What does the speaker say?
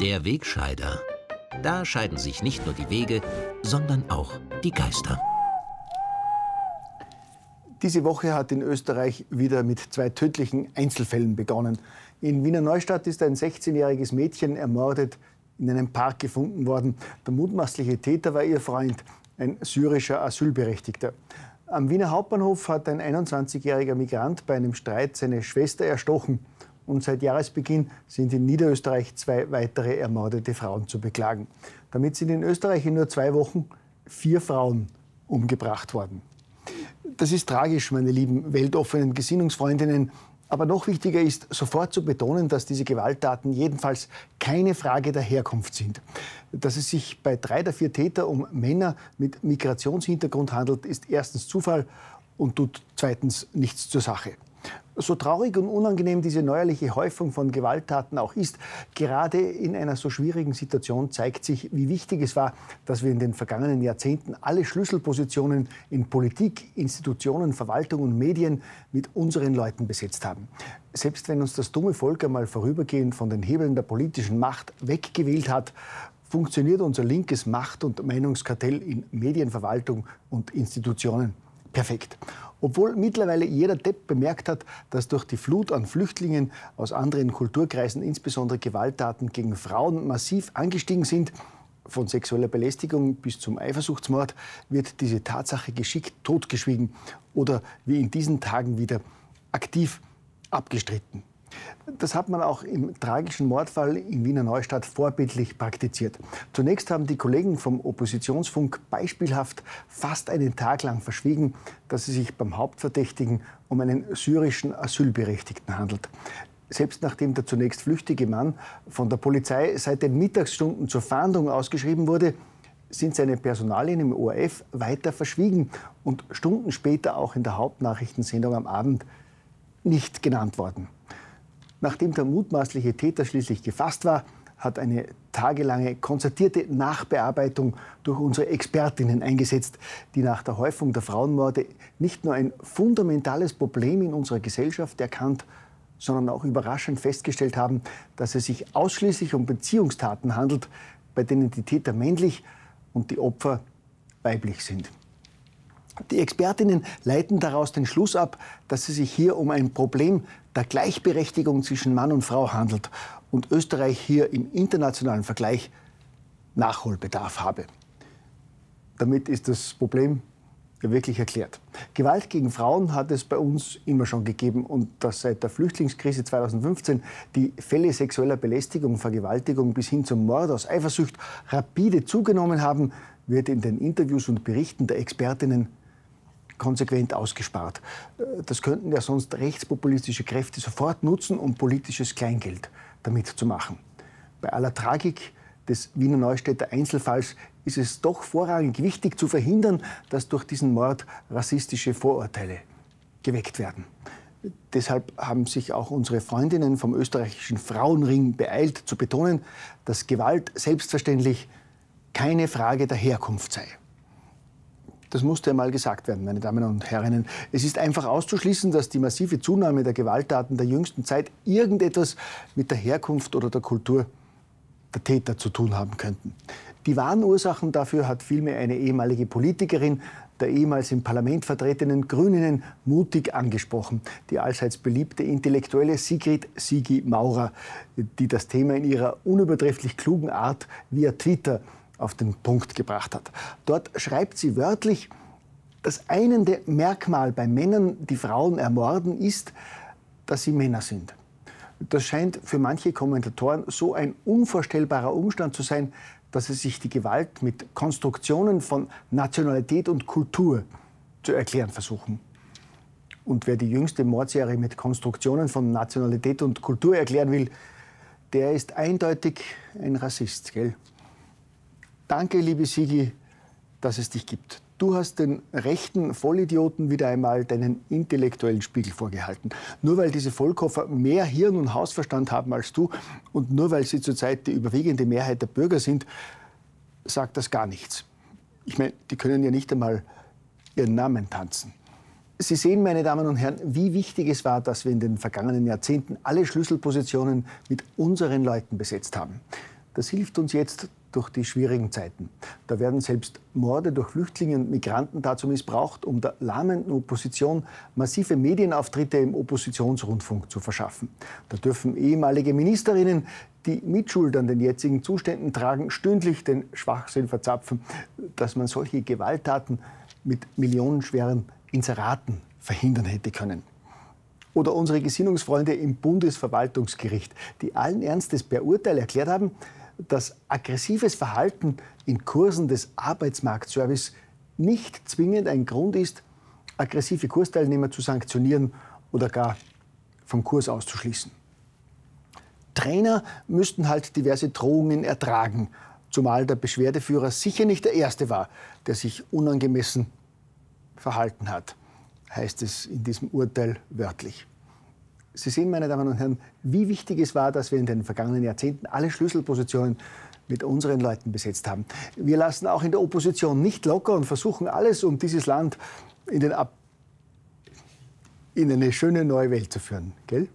Der Wegscheider. Da scheiden sich nicht nur die Wege, sondern auch die Geister. Diese Woche hat in Österreich wieder mit zwei tödlichen Einzelfällen begonnen. In Wiener Neustadt ist ein 16-jähriges Mädchen ermordet in einem Park gefunden worden. Der mutmaßliche Täter war ihr Freund, ein syrischer Asylberechtigter. Am Wiener Hauptbahnhof hat ein 21-jähriger Migrant bei einem Streit seine Schwester erstochen. Und seit Jahresbeginn sind in Niederösterreich zwei weitere ermordete Frauen zu beklagen. Damit sind in Österreich in nur zwei Wochen vier Frauen umgebracht worden. Das ist tragisch, meine lieben weltoffenen Gesinnungsfreundinnen. Aber noch wichtiger ist, sofort zu betonen, dass diese Gewalttaten jedenfalls keine Frage der Herkunft sind. Dass es sich bei drei der vier Täter um Männer mit Migrationshintergrund handelt, ist erstens Zufall und tut zweitens nichts zur Sache. So traurig und unangenehm diese neuerliche Häufung von Gewalttaten auch ist, gerade in einer so schwierigen Situation zeigt sich, wie wichtig es war, dass wir in den vergangenen Jahrzehnten alle Schlüsselpositionen in Politik, Institutionen, Verwaltung und Medien mit unseren Leuten besetzt haben. Selbst wenn uns das dumme Volk einmal vorübergehend von den Hebeln der politischen Macht weggewählt hat, funktioniert unser linkes Macht- und Meinungskartell in Medienverwaltung und Institutionen perfekt. Obwohl mittlerweile jeder Depp bemerkt hat, dass durch die Flut an Flüchtlingen aus anderen Kulturkreisen insbesondere Gewalttaten gegen Frauen massiv angestiegen sind, von sexueller Belästigung bis zum Eifersuchtsmord, wird diese Tatsache geschickt totgeschwiegen oder wie in diesen Tagen wieder aktiv abgestritten. Das hat man auch im tragischen Mordfall in Wiener Neustadt vorbildlich praktiziert. Zunächst haben die Kollegen vom Oppositionsfunk beispielhaft fast einen Tag lang verschwiegen, dass es sich beim Hauptverdächtigen um einen syrischen Asylberechtigten handelt. Selbst nachdem der zunächst flüchtige Mann von der Polizei seit den Mittagsstunden zur Fahndung ausgeschrieben wurde, sind seine Personalien im ORF weiter verschwiegen und Stunden später auch in der Hauptnachrichtensendung am Abend nicht genannt worden. Nachdem der mutmaßliche Täter schließlich gefasst war, hat eine tagelange konzertierte Nachbearbeitung durch unsere Expertinnen eingesetzt, die nach der Häufung der Frauenmorde nicht nur ein fundamentales Problem in unserer Gesellschaft erkannt, sondern auch überraschend festgestellt haben, dass es sich ausschließlich um Beziehungstaten handelt, bei denen die Täter männlich und die Opfer weiblich sind. Die Expertinnen leiten daraus den Schluss ab, dass es sich hier um ein Problem der Gleichberechtigung zwischen Mann und Frau handelt und Österreich hier im internationalen Vergleich Nachholbedarf habe. Damit ist das Problem wirklich erklärt. Gewalt gegen Frauen hat es bei uns immer schon gegeben und dass seit der Flüchtlingskrise 2015 die Fälle sexueller Belästigung, Vergewaltigung bis hin zum Mord aus Eifersucht rapide zugenommen haben, wird in den Interviews und Berichten der Expertinnen konsequent ausgespart. Äh, das könnten ja sonst rechtspopulistische Kräfte sofort nutzen, um politisches Kleingeld damit zu machen. Bei aller Tragik des Wiener Neustädter Einzelfalls ist es doch vorrangig wichtig zu verhindern, dass durch diesen Mord rassistische Vorurteile geweckt werden. Deshalb haben sich auch unsere Freundinnen vom österreichischen Frauenring beeilt zu betonen, dass Gewalt selbstverständlich keine Frage der Herkunft sei. Das musste einmal gesagt werden, meine Damen und Herren. Es ist einfach auszuschließen, dass die massive Zunahme der Gewalttaten der jüngsten Zeit irgendetwas mit der Herkunft oder der Kultur der Täter zu tun haben könnten. Die wahren Ursachen dafür hat vielmehr eine ehemalige Politikerin der ehemals im Parlament vertretenen Grünen mutig angesprochen. Die allseits beliebte Intellektuelle Sigrid Sigi Maurer, die das Thema in ihrer unübertrefflich klugen Art via Twitter auf den Punkt gebracht hat. Dort schreibt sie wörtlich, das einende Merkmal bei Männern, die Frauen ermorden, ist, dass sie Männer sind. Das scheint für manche Kommentatoren so ein unvorstellbarer Umstand zu sein, dass sie sich die Gewalt mit Konstruktionen von Nationalität und Kultur zu erklären versuchen. Und wer die jüngste Mordserie mit Konstruktionen von Nationalität und Kultur erklären will, der ist eindeutig ein Rassist, gell? Danke, liebe Sigi, dass es dich gibt. Du hast den rechten Vollidioten wieder einmal deinen intellektuellen Spiegel vorgehalten. Nur weil diese Vollkoffer mehr Hirn und Hausverstand haben als du und nur weil sie zurzeit die überwiegende Mehrheit der Bürger sind, sagt das gar nichts. Ich meine, die können ja nicht einmal ihren Namen tanzen. Sie sehen, meine Damen und Herren, wie wichtig es war, dass wir in den vergangenen Jahrzehnten alle Schlüsselpositionen mit unseren Leuten besetzt haben. Das hilft uns jetzt durch die schwierigen Zeiten. Da werden selbst Morde durch Flüchtlinge und Migranten dazu missbraucht, um der lahmenden Opposition massive Medienauftritte im Oppositionsrundfunk zu verschaffen. Da dürfen ehemalige Ministerinnen, die Mitschuld an den jetzigen Zuständen tragen, stündlich den Schwachsinn verzapfen, dass man solche Gewalttaten mit millionenschweren Inseraten verhindern hätte können. Oder unsere Gesinnungsfreunde im Bundesverwaltungsgericht, die allen Ernstes per Urteil erklärt haben, dass aggressives Verhalten in Kursen des Arbeitsmarktservice nicht zwingend ein Grund ist, aggressive Kursteilnehmer zu sanktionieren oder gar vom Kurs auszuschließen. Trainer müssten halt diverse Drohungen ertragen, zumal der Beschwerdeführer sicher nicht der Erste war, der sich unangemessen verhalten hat, heißt es in diesem Urteil wörtlich. Sie sehen, meine Damen und Herren, wie wichtig es war, dass wir in den vergangenen Jahrzehnten alle Schlüsselpositionen mit unseren Leuten besetzt haben. Wir lassen auch in der Opposition nicht locker und versuchen alles, um dieses Land in, in eine schöne neue Welt zu führen. Gell?